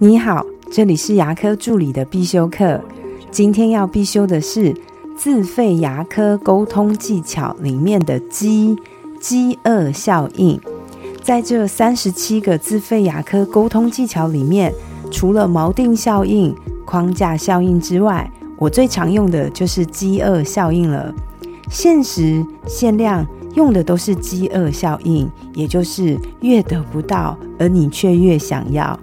你好，这里是牙科助理的必修课。今天要必修的是自费牙科沟通技巧里面的饥饥饿效应。在这三十七个自费牙科沟通技巧里面，除了锚定效应、框架效应之外，我最常用的就是饥饿效应了。限时限量用的都是饥饿效应，也就是越得不到，而你却越想要。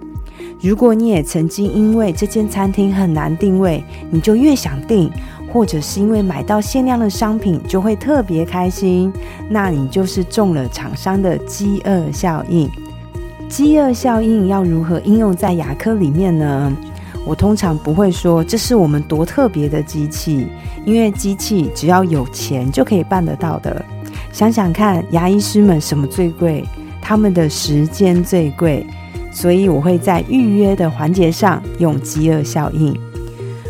如果你也曾经因为这间餐厅很难定位，你就越想订，或者是因为买到限量的商品就会特别开心，那你就是中了厂商的饥饿效应。饥饿效应要如何应用在牙科里面呢？我通常不会说这是我们多特别的机器，因为机器只要有钱就可以办得到的。想想看，牙医师们什么最贵？他们的时间最贵。所以我会在预约的环节上用饥饿效应。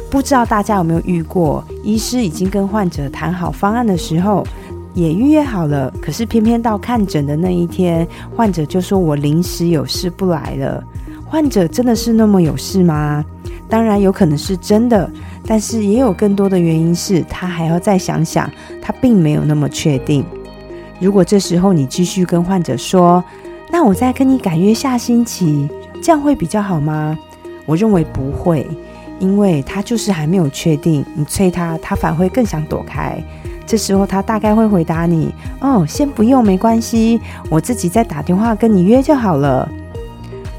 不知道大家有没有遇过，医师已经跟患者谈好方案的时候，也预约好了，可是偏偏到看诊的那一天，患者就说我临时有事不来了。患者真的是那么有事吗？当然有可能是真的，但是也有更多的原因是他还要再想想，他并没有那么确定。如果这时候你继续跟患者说，那我再跟你改约下星期，这样会比较好吗？我认为不会，因为他就是还没有确定。你催他，他反而会更想躲开。这时候他大概会回答你：“哦，先不用，没关系，我自己再打电话跟你约就好了。”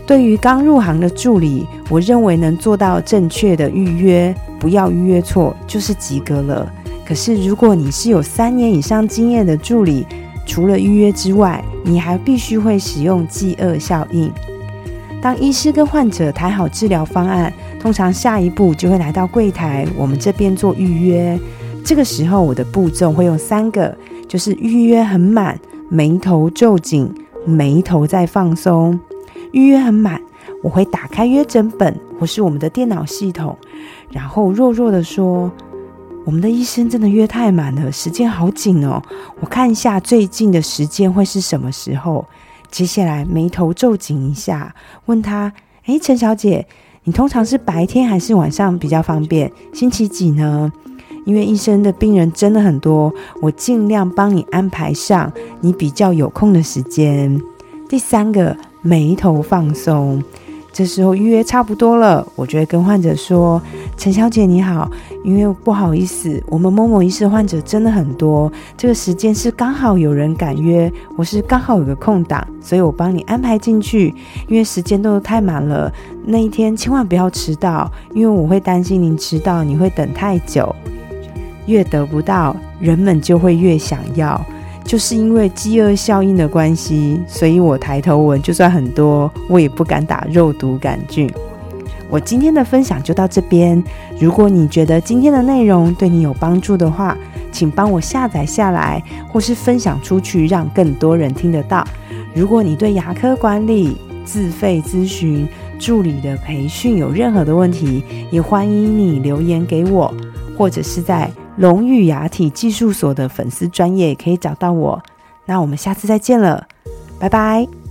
对于刚入行的助理，我认为能做到正确的预约，不要预约错，就是及格了。可是如果你是有三年以上经验的助理，除了预约之外，你还必须会使用饥饿效应。当医师跟患者谈好治疗方案，通常下一步就会来到柜台，我们这边做预约。这个时候，我的步骤会用三个，就是预约很满，眉头皱紧，眉头在放松。预约很满，我会打开约诊本或是我们的电脑系统，然后弱弱的说。我们的医生真的约太满了，时间好紧哦。我看一下最近的时间会是什么时候。接下来眉头皱紧一下，问他：“诶，陈小姐，你通常是白天还是晚上比较方便？星期几呢？因为医生的病人真的很多，我尽量帮你安排上你比较有空的时间。”第三个，眉头放松。这时候预约差不多了，我就会跟患者说：“陈小姐你好，因为不好意思，我们某某医师患者真的很多，这个时间是刚好有人敢约，我是刚好有个空档，所以我帮你安排进去。因为时间都太满了，那一天千万不要迟到，因为我会担心您迟到，你会等太久。越得不到，人们就会越想要。”就是因为饥饿效应的关系，所以我抬头纹就算很多，我也不敢打肉毒杆菌。我今天的分享就到这边。如果你觉得今天的内容对你有帮助的话，请帮我下载下来，或是分享出去，让更多人听得到。如果你对牙科管理、自费咨询、助理的培训有任何的问题，也欢迎你留言给我，或者是在。龙语牙体技术所的粉丝专业可以找到我，那我们下次再见了，拜拜。